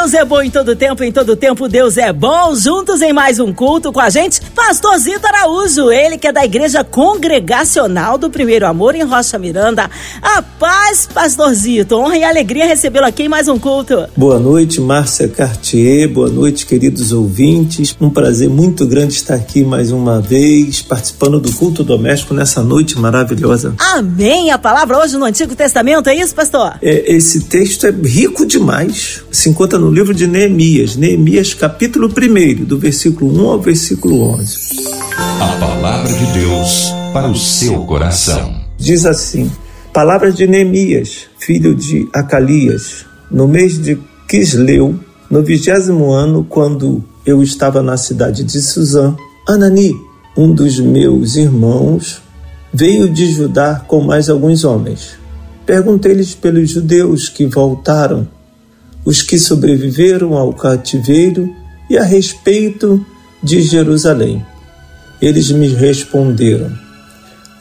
Deus é bom em todo tempo, em todo tempo Deus é bom. Juntos em mais um culto com a gente, Pastor Zito Araújo, ele que é da Igreja Congregacional do Primeiro Amor em Rocha Miranda. A paz, Pastor Zito, honra e alegria recebê-lo aqui em mais um culto. Boa noite, Márcia Cartier, boa noite, queridos ouvintes. Um prazer muito grande estar aqui mais uma vez, participando do culto doméstico nessa noite maravilhosa. Amém. A palavra hoje no Antigo Testamento, é isso, pastor? É, esse texto é rico demais. Se encontra no livro de Neemias, Neemias capítulo 1, do versículo 1 ao versículo 11. A palavra de Deus para o seu coração. Diz assim: Palavras de Neemias, filho de Acalias, no mês de Quisleu, no vigésimo ano, quando eu estava na cidade de Suzã, Anani, um dos meus irmãos, veio de Judá com mais alguns homens. Perguntei-lhes pelos judeus que voltaram os que sobreviveram ao cativeiro e a respeito de Jerusalém. Eles me responderam: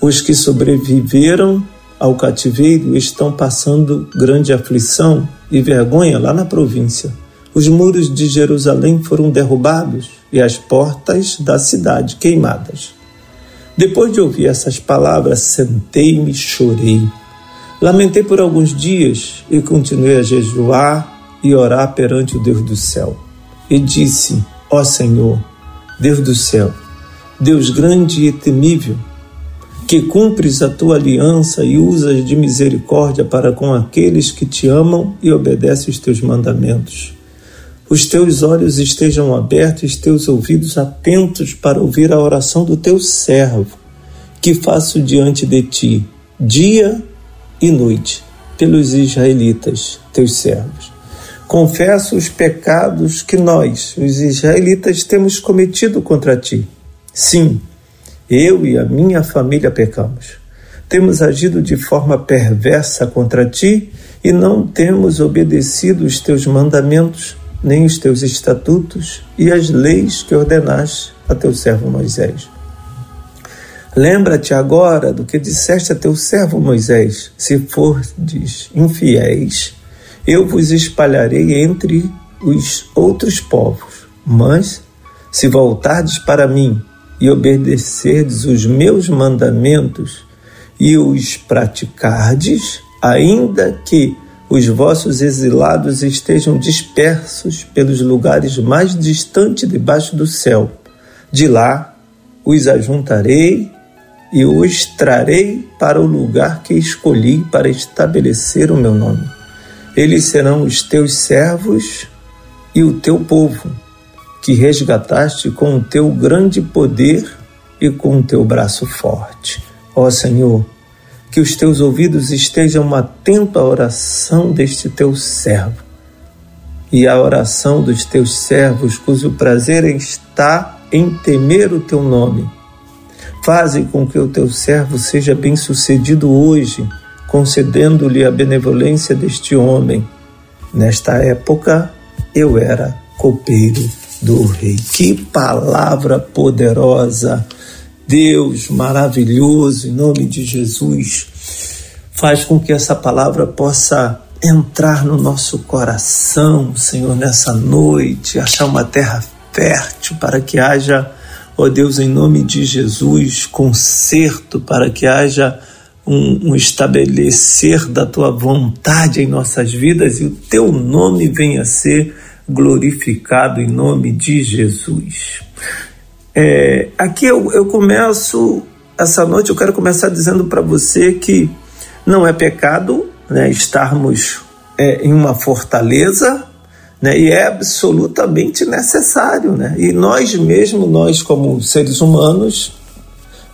Os que sobreviveram ao cativeiro estão passando grande aflição e vergonha lá na província. Os muros de Jerusalém foram derrubados e as portas da cidade queimadas. Depois de ouvir essas palavras, sentei-me e chorei. Lamentei por alguns dias e continuei a jejuar e orar perante o Deus do céu. E disse: Ó Senhor, Deus do céu, Deus grande e temível, que cumpres a tua aliança e usas de misericórdia para com aqueles que te amam e obedecem os teus mandamentos. Os teus olhos estejam abertos e teus ouvidos atentos para ouvir a oração do teu servo, que faço diante de ti, dia e noite, pelos israelitas, teus servos confesso os pecados que nós, os israelitas, temos cometido contra ti. Sim, eu e a minha família pecamos. Temos agido de forma perversa contra ti e não temos obedecido os teus mandamentos, nem os teus estatutos e as leis que ordenaste a teu servo Moisés. Lembra-te agora do que disseste a teu servo Moisés: se fordes infiéis, eu vos espalharei entre os outros povos. Mas, se voltardes para mim e obedecerdes os meus mandamentos e os praticardes, ainda que os vossos exilados estejam dispersos pelos lugares mais distantes debaixo do céu, de lá os ajuntarei e os trarei para o lugar que escolhi para estabelecer o meu nome eles serão os teus servos e o teu povo, que resgataste com o teu grande poder e com o teu braço forte. Ó Senhor, que os teus ouvidos estejam atentos à oração deste teu servo e à oração dos teus servos, cujo prazer está em temer o teu nome. Faze com que o teu servo seja bem-sucedido hoje concedendo-lhe a benevolência deste homem. Nesta época, eu era copeiro do rei. Que palavra poderosa! Deus maravilhoso, em nome de Jesus, faz com que essa palavra possa entrar no nosso coração, Senhor, nessa noite, achar uma terra fértil para que haja, ó Deus, em nome de Jesus, conserto, para que haja um, um estabelecer da tua vontade em nossas vidas e o teu nome venha a ser glorificado em nome de Jesus. É, aqui eu, eu começo, essa noite eu quero começar dizendo para você que não é pecado né, estarmos é, em uma fortaleza né, e é absolutamente necessário. Né? E nós mesmo, nós como seres humanos,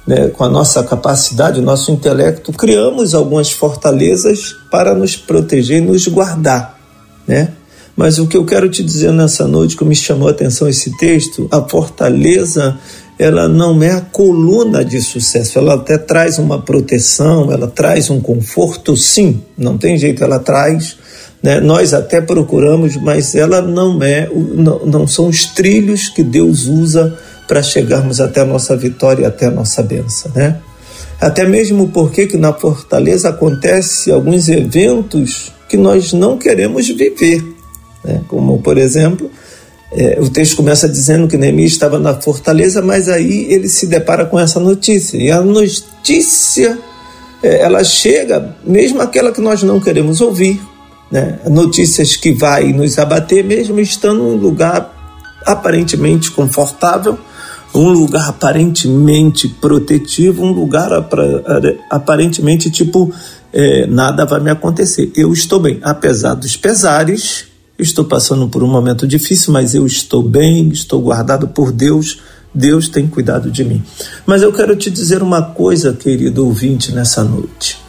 né, com a nossa capacidade, o nosso intelecto, criamos algumas fortalezas para nos proteger e nos guardar, né? Mas o que eu quero te dizer nessa noite, que me chamou a atenção esse texto, a fortaleza, ela não é a coluna de sucesso, ela até traz uma proteção, ela traz um conforto, sim, não tem jeito, ela traz, Né? Nós até procuramos, mas ela não é, não, não são os trilhos que Deus usa para chegarmos até a nossa vitória, até a nossa benção, né? Até mesmo porque que na fortaleza acontece alguns eventos que nós não queremos viver, né? como por exemplo é, o texto começa dizendo que Neemias estava na fortaleza, mas aí ele se depara com essa notícia e a notícia é, ela chega, mesmo aquela que nós não queremos ouvir, né? notícias que vai nos abater, mesmo estando em um lugar aparentemente confortável, um lugar aparentemente protetivo, um lugar aparentemente tipo é, nada vai me acontecer. Eu estou bem, apesar dos pesares, estou passando por um momento difícil, mas eu estou bem, estou guardado por Deus. Deus tem cuidado de mim. Mas eu quero te dizer uma coisa, querido ouvinte, nessa noite.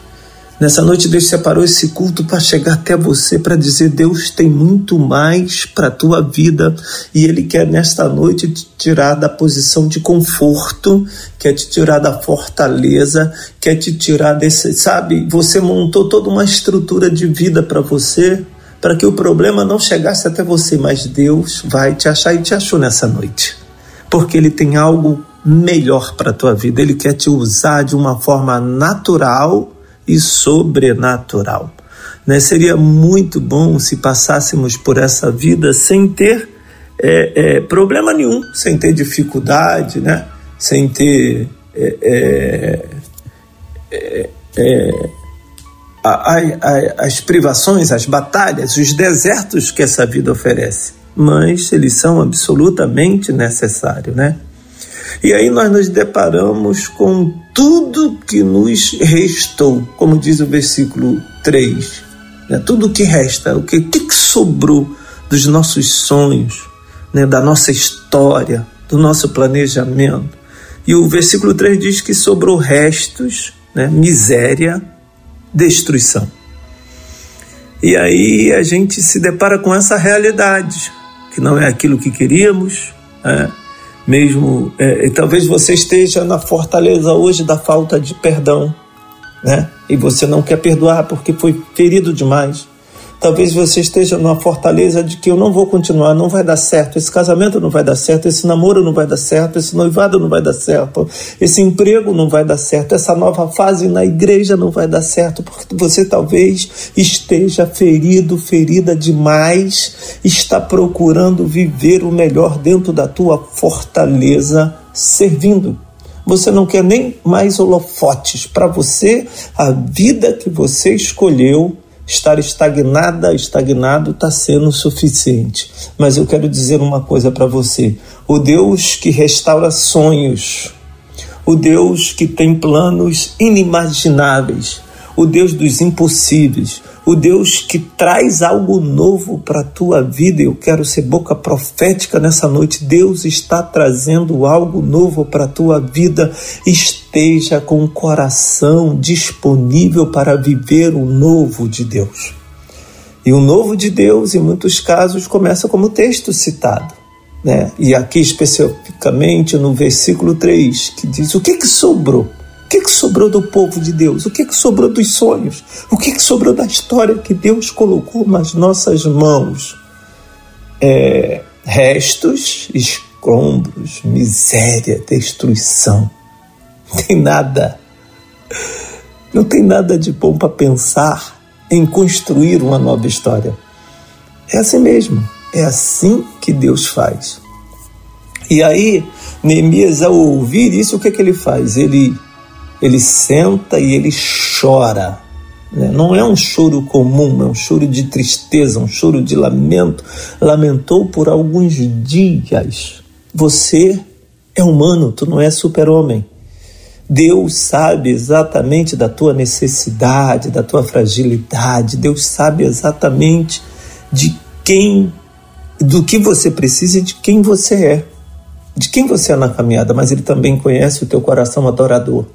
Nessa noite, Deus separou esse culto para chegar até você, para dizer: Deus tem muito mais para a tua vida e Ele quer nesta noite te tirar da posição de conforto, quer te tirar da fortaleza, quer te tirar desse. Sabe, você montou toda uma estrutura de vida para você, para que o problema não chegasse até você, mas Deus vai te achar e te achou nessa noite, porque Ele tem algo melhor para a tua vida, Ele quer te usar de uma forma natural e sobrenatural. Né? Seria muito bom se passássemos por essa vida sem ter é, é, problema nenhum, sem ter dificuldade, né? sem ter é, é, é, é a, a, as privações, as batalhas, os desertos que essa vida oferece. Mas eles são absolutamente necessários, né? E aí nós nos deparamos com tudo que nos restou, como diz o versículo 3. Né? Tudo que resta, o que, que sobrou dos nossos sonhos, né? da nossa história, do nosso planejamento. E o versículo 3 diz que sobrou restos, né? miséria, destruição. E aí a gente se depara com essa realidade, que não é aquilo que queríamos, né? Mesmo. É, talvez você esteja na fortaleza hoje da falta de perdão, né? E você não quer perdoar porque foi ferido demais. Talvez você esteja numa fortaleza de que eu não vou continuar, não vai dar certo, esse casamento não vai dar certo, esse namoro não vai dar certo, esse noivado não vai dar certo, esse emprego não vai dar certo, essa nova fase na igreja não vai dar certo, porque você talvez esteja ferido, ferida demais, está procurando viver o melhor dentro da tua fortaleza, servindo. Você não quer nem mais holofotes para você, a vida que você escolheu estar estagnada, estagnado está sendo suficiente. Mas eu quero dizer uma coisa para você: o Deus que restaura sonhos, o Deus que tem planos inimagináveis, o Deus dos impossíveis, o Deus que traz algo novo para a tua vida. Eu quero ser boca profética nessa noite. Deus está trazendo algo novo para a tua vida. Esteja com o coração disponível para viver o novo de Deus. E o novo de Deus, em muitos casos, começa como texto citado. Né? E aqui especificamente no versículo 3, que diz: O que, que sobrou? Que, que sobrou do povo de Deus? O que, que sobrou dos sonhos? O que, que sobrou da história que Deus colocou nas nossas mãos? É, restos, escombros, miséria, destruição. Não tem nada. Não tem nada de bom para pensar em construir uma nova história. É assim mesmo. É assim que Deus faz. E aí, Neemias, ao ouvir isso, o que, é que ele faz? Ele ele senta e ele chora. Né? Não é um choro comum, é um choro de tristeza, um choro de lamento. Lamentou por alguns dias. Você é humano, tu não é super-homem. Deus sabe exatamente da tua necessidade, da tua fragilidade. Deus sabe exatamente de quem, do que você precisa e de quem você é. De quem você é na caminhada, mas Ele também conhece o teu coração adorador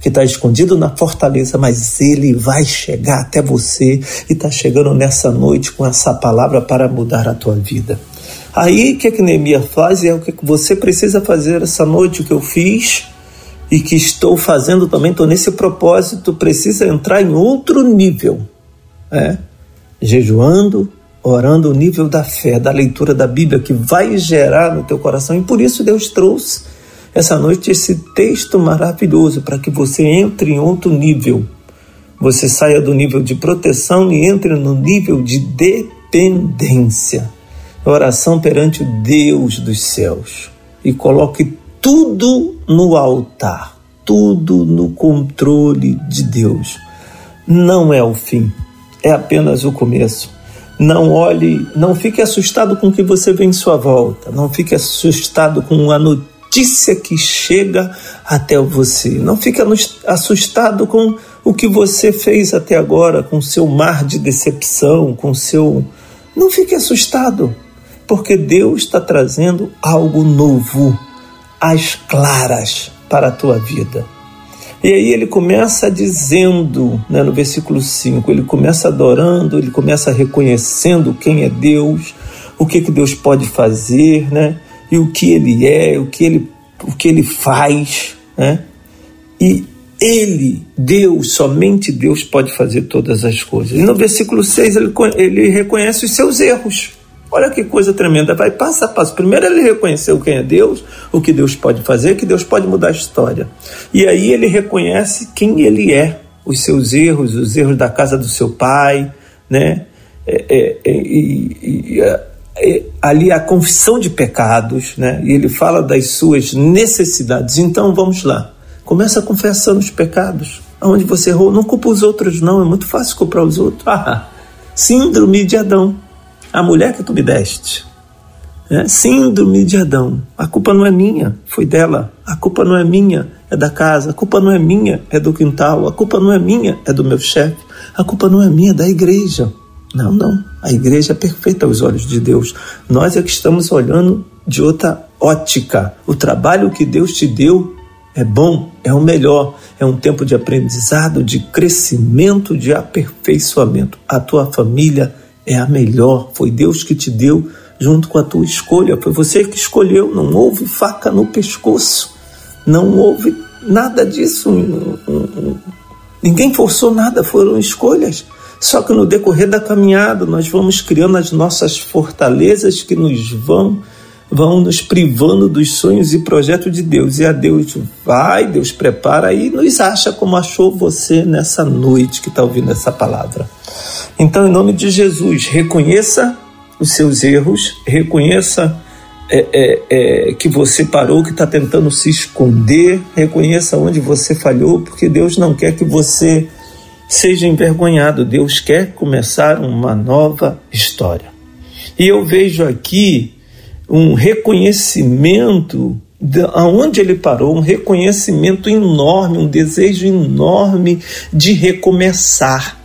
que está escondido na fortaleza, mas ele vai chegar até você e está chegando nessa noite com essa palavra para mudar a tua vida. Aí o que, que Neemias faz é o que você precisa fazer essa noite, o que eu fiz e que estou fazendo também, estou nesse propósito, precisa entrar em outro nível. É? jejuando, orando o nível da fé, da leitura da Bíblia que vai gerar no teu coração. E por isso Deus trouxe essa noite esse texto maravilhoso para que você entre em outro nível. Você saia do nível de proteção e entre no nível de dependência. Oração perante o Deus dos céus. E coloque tudo no altar, tudo no controle de Deus. Não é o fim, é apenas o começo. Não olhe, não fique assustado com o que você vê em sua volta. Não fique assustado com a notícia que chega até você. Não fique assustado com o que você fez até agora, com seu mar de decepção, com seu. Não fique assustado, porque Deus está trazendo algo novo, às claras, para a tua vida. E aí ele começa dizendo, né, no versículo 5, ele começa adorando, ele começa reconhecendo quem é Deus, o que, que Deus pode fazer, né? E o que ele é, o que ele, o que ele faz, né? E ele, Deus, somente Deus pode fazer todas as coisas. E no versículo 6 ele, ele reconhece os seus erros. Olha que coisa tremenda, vai passo a passo. Primeiro ele reconheceu quem é Deus, o que Deus pode fazer, que Deus pode mudar a história. E aí ele reconhece quem ele é, os seus erros, os erros da casa do seu pai, né? É, é, é, e, é, ali a confissão de pecados, né? E ele fala das suas necessidades. Então vamos lá. Começa confessando os pecados. Aonde você errou, não culpa os outros, não. É muito fácil culpar os outros. Ah, síndrome de Adão a mulher que tu me deste. É, síndrome de Adão. A culpa não é minha, foi dela. A culpa não é minha, é da casa. A culpa não é minha, é do quintal. A culpa não é minha, é do meu chefe. A culpa não é minha, é da igreja. Não, não. A igreja é perfeita aos olhos de Deus. Nós é que estamos olhando de outra ótica. O trabalho que Deus te deu é bom, é o melhor. É um tempo de aprendizado, de crescimento, de aperfeiçoamento. A tua família é a melhor. Foi Deus que te deu junto com a tua escolha. Foi você que escolheu. Não houve faca no pescoço. Não houve nada disso. Ninguém forçou nada, foram escolhas. Só que no decorrer da caminhada nós vamos criando as nossas fortalezas que nos vão vão nos privando dos sonhos e projetos de Deus. E a Deus vai, Deus prepara e nos acha como achou você nessa noite que está ouvindo essa palavra. Então, em nome de Jesus, reconheça os seus erros, reconheça é, é, é, que você parou, que está tentando se esconder, reconheça onde você falhou, porque Deus não quer que você seja envergonhado, Deus quer começar uma nova história. E eu vejo aqui um reconhecimento de aonde ele parou, um reconhecimento enorme, um desejo enorme de recomeçar,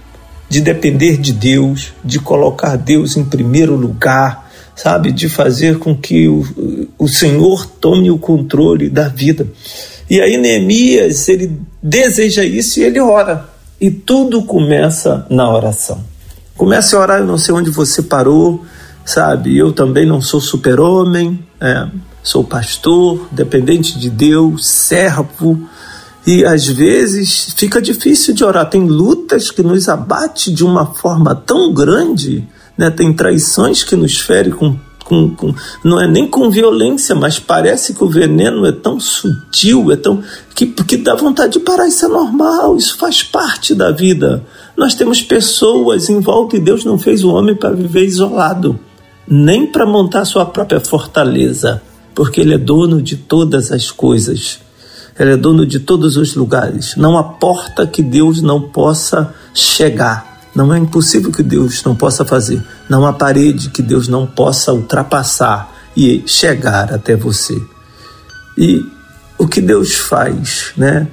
de depender de Deus, de colocar Deus em primeiro lugar, sabe, de fazer com que o, o Senhor tome o controle da vida. E aí Neemias, ele deseja isso e ele ora. E tudo começa na oração. Comece a orar, eu não sei onde você parou, sabe? Eu também não sou super-homem, é, sou pastor, dependente de Deus, servo, e às vezes fica difícil de orar. Tem lutas que nos abate de uma forma tão grande, né? tem traições que nos ferem com, com, com, não é nem com violência, mas parece que o veneno é tão sutil, é tão que, que dá vontade de parar. Isso é normal, isso faz parte da vida. Nós temos pessoas em volta e Deus não fez o homem para viver isolado nem para montar sua própria fortaleza, porque Ele é dono de todas as coisas. Ele é dono de todos os lugares. Não há porta que Deus não possa chegar. Não é impossível que Deus não possa fazer. Não há parede que Deus não possa ultrapassar e chegar até você. E o que Deus faz, né?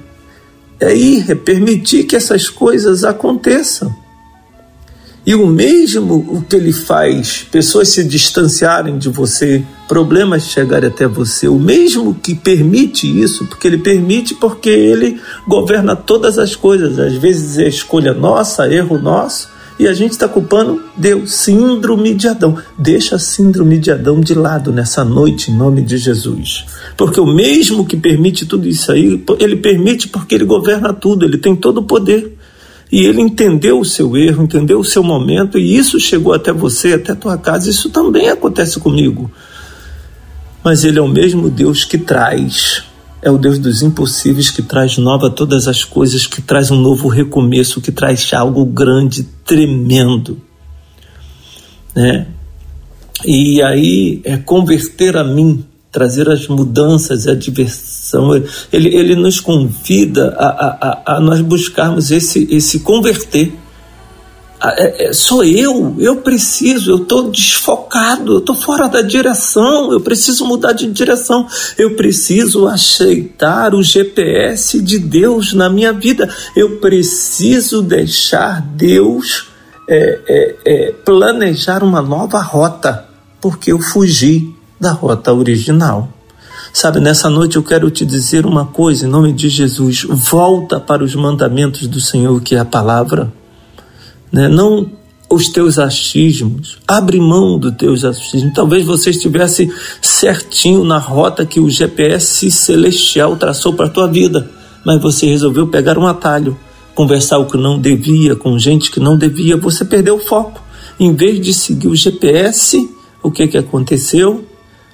É ir, é permitir que essas coisas aconteçam. E o mesmo o que ele faz, pessoas se distanciarem de você, problemas chegarem até você, o mesmo que permite isso, porque ele permite porque ele governa todas as coisas. Às vezes é escolha nossa, erro nosso, e a gente está culpando Deus. Síndrome de Adão. Deixa a síndrome de Adão de lado nessa noite, em nome de Jesus. Porque o mesmo que permite tudo isso aí, ele permite porque ele governa tudo, ele tem todo o poder. E ele entendeu o seu erro, entendeu o seu momento, e isso chegou até você, até tua casa. Isso também acontece comigo. Mas ele é o mesmo Deus que traz, é o Deus dos impossíveis, que traz nova todas as coisas, que traz um novo recomeço, que traz algo grande, tremendo. Né? E aí é converter a mim, trazer as mudanças, a diversão. Ele, ele nos convida a, a, a nós buscarmos esse, esse converter. É, é, sou eu, eu preciso, eu estou desfocado, eu estou fora da direção, eu preciso mudar de direção, eu preciso aceitar o GPS de Deus na minha vida, eu preciso deixar Deus é, é, é planejar uma nova rota, porque eu fugi da rota original. Sabe, nessa noite eu quero te dizer uma coisa em nome de Jesus: volta para os mandamentos do Senhor, que é a palavra. Né? Não os teus achismos, abre mão dos teus achismos. Talvez você estivesse certinho na rota que o GPS celestial traçou para a tua vida, mas você resolveu pegar um atalho, conversar o que não devia, com gente que não devia, você perdeu o foco. Em vez de seguir o GPS, o que, que aconteceu?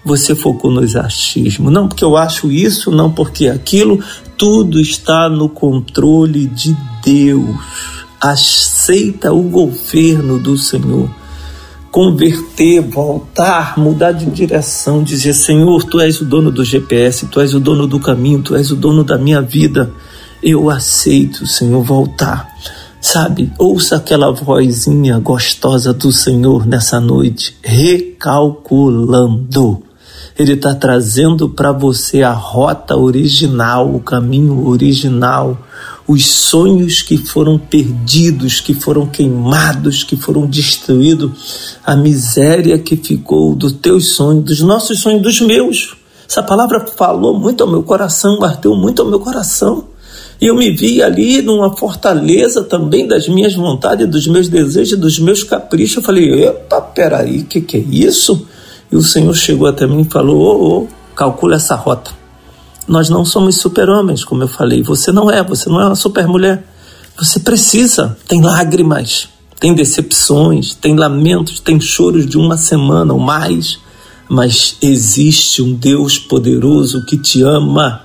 Você focou nos achismos. Não porque eu acho isso, não porque aquilo, tudo está no controle de Deus. Aceita o governo do Senhor. Converter, voltar, mudar de direção, dizer: Senhor, tu és o dono do GPS, tu és o dono do caminho, tu és o dono da minha vida. Eu aceito, Senhor, voltar. Sabe, ouça aquela vozinha gostosa do Senhor nessa noite, recalculando. Ele está trazendo para você a rota original, o caminho original, os sonhos que foram perdidos, que foram queimados, que foram destruídos, a miséria que ficou dos teus sonhos, dos nossos sonhos, dos meus. Essa palavra falou muito ao meu coração, bateu muito ao meu coração. E eu me vi ali numa fortaleza também das minhas vontades, dos meus desejos, dos meus caprichos. Eu falei: epa, peraí, o que, que é isso? E o Senhor chegou até mim e falou: oh, oh, calcula essa rota. Nós não somos super-homens, como eu falei. Você não é, você não é uma super-mulher. Você precisa. Tem lágrimas, tem decepções, tem lamentos, tem choros de uma semana ou mais. Mas existe um Deus poderoso que te ama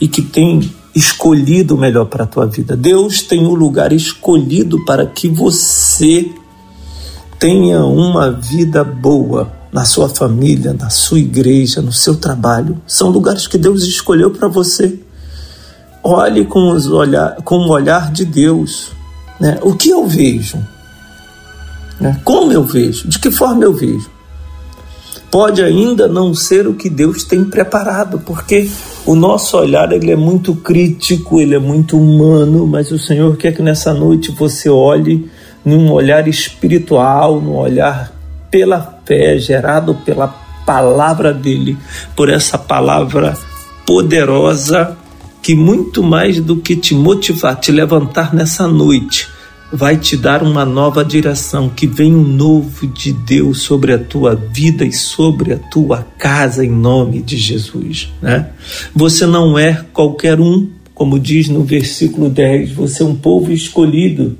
e que tem escolhido o melhor para a tua vida. Deus tem um lugar escolhido para que você tenha uma vida boa na sua família, na sua igreja, no seu trabalho. São lugares que Deus escolheu para você. Olhe com, os olhar, com o olhar de Deus. Né? O que eu vejo? Né? Como eu vejo? De que forma eu vejo? Pode ainda não ser o que Deus tem preparado, porque o nosso olhar ele é muito crítico, ele é muito humano, mas o Senhor quer que nessa noite você olhe num olhar espiritual, num olhar pela fé, gerado pela palavra dele, por essa palavra poderosa que muito mais do que te motivar, te levantar nessa noite, vai te dar uma nova direção, que vem um novo de Deus sobre a tua vida e sobre a tua casa em nome de Jesus, né? Você não é qualquer um, como diz no versículo 10, você é um povo escolhido,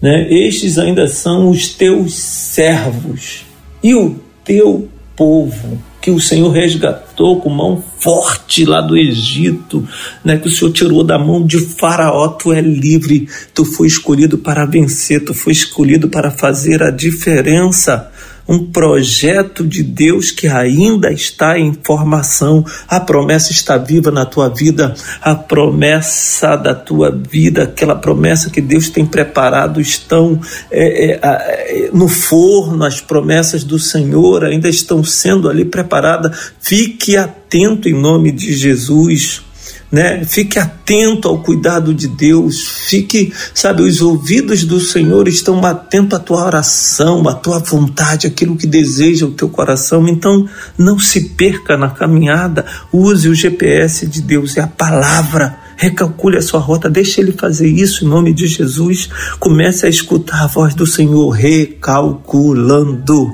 né? Estes ainda são os teus servos e o teu povo que o Senhor resgatou com mão forte lá do Egito, né? Que o Senhor tirou da mão de Faraó, tu é livre, tu foi escolhido para vencer, tu foi escolhido para fazer a diferença um projeto de Deus que ainda está em formação. A promessa está viva na tua vida, a promessa da tua vida, aquela promessa que Deus tem preparado, estão é, é, é, no forno, as promessas do Senhor ainda estão sendo ali preparadas. Fique atento em nome de Jesus né? Fique atento ao cuidado de Deus, fique, sabe, os ouvidos do Senhor estão atentos à tua oração, à tua vontade, aquilo que deseja o teu coração. Então, não se perca na caminhada, use o GPS de Deus, é a palavra. Recalcule a sua rota, deixe ele fazer isso em nome de Jesus. Comece a escutar a voz do Senhor recalculando.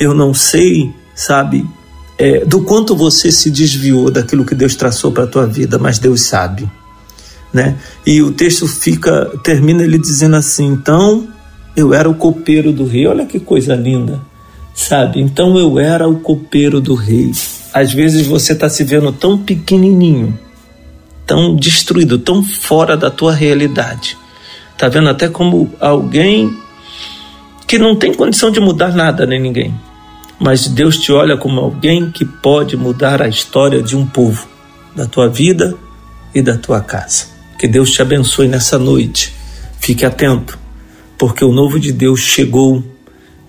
Eu não sei, sabe, é, do quanto você se desviou daquilo que Deus traçou para a tua vida, mas Deus sabe. né? E o texto fica termina ele dizendo assim: "Então eu era o copeiro do rei". Olha que coisa linda. Sabe? Então eu era o copeiro do rei. Às vezes você está se vendo tão pequenininho, tão destruído, tão fora da tua realidade. Tá vendo até como alguém que não tem condição de mudar nada nem ninguém. Mas Deus te olha como alguém que pode mudar a história de um povo, da tua vida e da tua casa. Que Deus te abençoe nessa noite. Fique atento, porque o novo de Deus chegou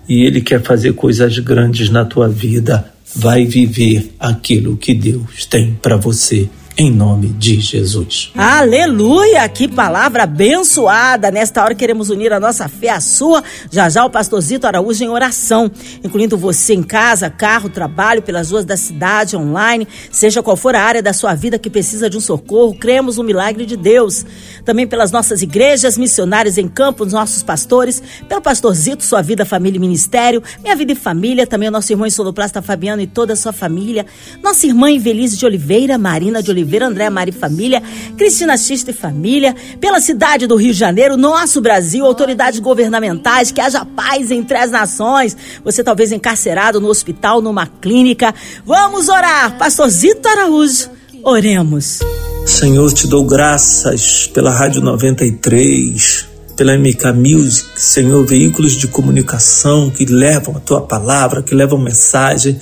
e ele quer fazer coisas grandes na tua vida. Vai viver aquilo que Deus tem para você em nome de Jesus. Aleluia! Que palavra abençoada! Nesta hora queremos unir a nossa fé à sua. Já já o pastorzito Araújo em oração, incluindo você em casa, carro, trabalho, pelas ruas da cidade, online, seja qual for a área da sua vida que precisa de um socorro, cremos no milagre de Deus. Também pelas nossas igrejas, missionários em campo, nossos pastores, pelo pastorzito, sua vida, família e ministério, minha vida e família, também o nosso irmão Soloplasta Fabiano e toda a sua família, nossa irmã Invelise de Oliveira, Marina de Oliveira, Oliveira, André Mari Família, Cristina Xista e Família, pela cidade do Rio de Janeiro, nosso Brasil, autoridades governamentais, que haja paz entre as nações. Você talvez encarcerado no hospital, numa clínica. Vamos orar. Pastor Zito Araújo, oremos. Senhor, te dou graças pela Rádio 93 pela MK Music, Senhor, veículos de comunicação que levam a tua palavra, que levam mensagem,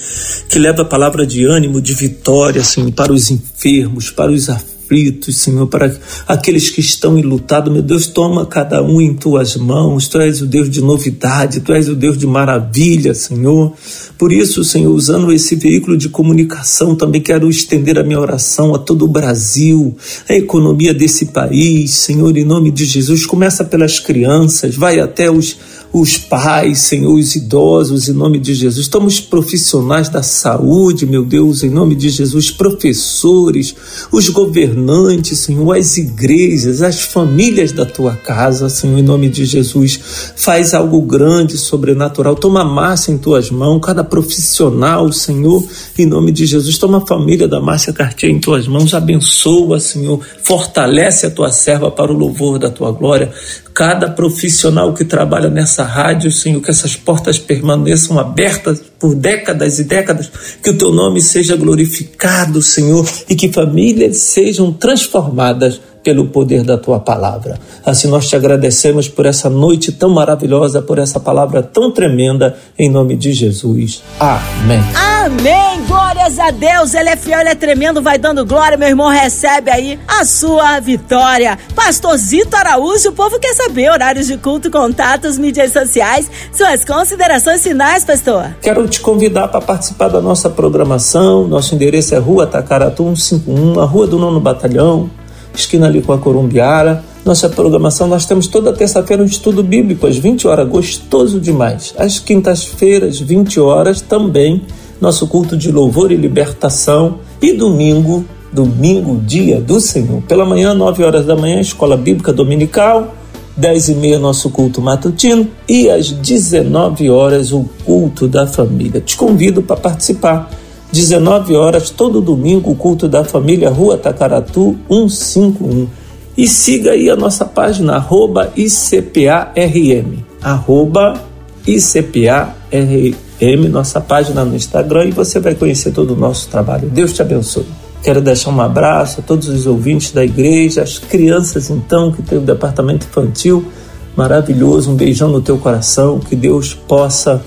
que levam a palavra de ânimo, de vitória, Senhor, para os enfermos, para os aflitos aflitos, Senhor, para aqueles que estão enlutados. Meu Deus, toma cada um em tuas mãos. Tu és o Deus de novidade, tu és o Deus de maravilha, Senhor. Por isso, Senhor, usando esse veículo de comunicação, também quero estender a minha oração a todo o Brasil, a economia desse país, Senhor, em nome de Jesus. Começa pelas crianças, vai até os os pais, Senhor, os idosos, em nome de Jesus. Estamos profissionais da saúde, meu Deus, em nome de Jesus, professores, os governantes, Senhor, as igrejas, as famílias da tua casa, Senhor, em nome de Jesus. Faz algo grande, sobrenatural. Toma massa em tuas mãos, cada profissional, Senhor, em nome de Jesus. Toma a família da Márcia Cartier em tuas mãos, abençoa, Senhor, fortalece a tua serva para o louvor da tua glória cada profissional que trabalha nessa rádio, Senhor, que essas portas permaneçam abertas por décadas e décadas, que o teu nome seja glorificado, Senhor, e que famílias sejam transformadas pelo poder da tua palavra. Assim nós te agradecemos por essa noite tão maravilhosa, por essa palavra tão tremenda, em nome de Jesus. Amém. Amém. Glórias a Deus. Ele é fiel, ele é tremendo, vai dando glória. Meu irmão recebe aí a sua vitória. Pastorzito Araújo, o povo quer saber horários de culto, contatos, mídias sociais, suas considerações finais, pastor. Quero te convidar para participar da nossa programação. Nosso endereço é Rua Tacaratu 151, a Rua do Nono Batalhão esquina ali com a Corumbiara. Nossa programação, nós temos toda terça-feira um estudo bíblico às 20 horas, gostoso demais. Às quintas-feiras, 20 horas, também nosso culto de louvor e libertação. E domingo, domingo, dia do Senhor. Pela manhã, 9 horas da manhã, escola bíblica dominical. 10 e meia, nosso culto matutino. E às 19 horas, o culto da família. Te convido para participar. 19 horas, todo domingo, o culto da família Rua Tacaratu 151. E siga aí a nossa página, arroba ICPARM, arroba ICPARM, nossa página no Instagram, e você vai conhecer todo o nosso trabalho. Deus te abençoe. Quero deixar um abraço a todos os ouvintes da igreja, as crianças então que tem o departamento infantil maravilhoso, um beijão no teu coração, que Deus possa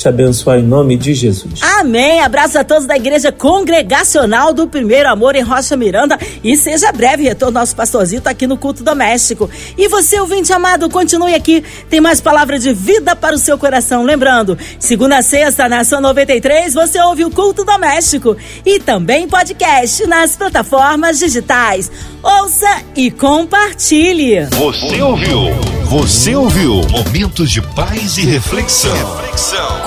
te abençoar em nome de Jesus. Amém. Abraço a todos da Igreja Congregacional do Primeiro Amor em Rocha Miranda e seja breve retorno nosso pastorzito aqui no culto doméstico. E você, ouvinte amado, continue aqui. Tem mais palavras de vida para o seu coração. Lembrando, segunda a sexta, na sua 93, você ouve o culto doméstico e também podcast nas plataformas digitais. Ouça e compartilhe. Você ouviu? Você ouviu? Momentos de paz e reflexão. reflexão.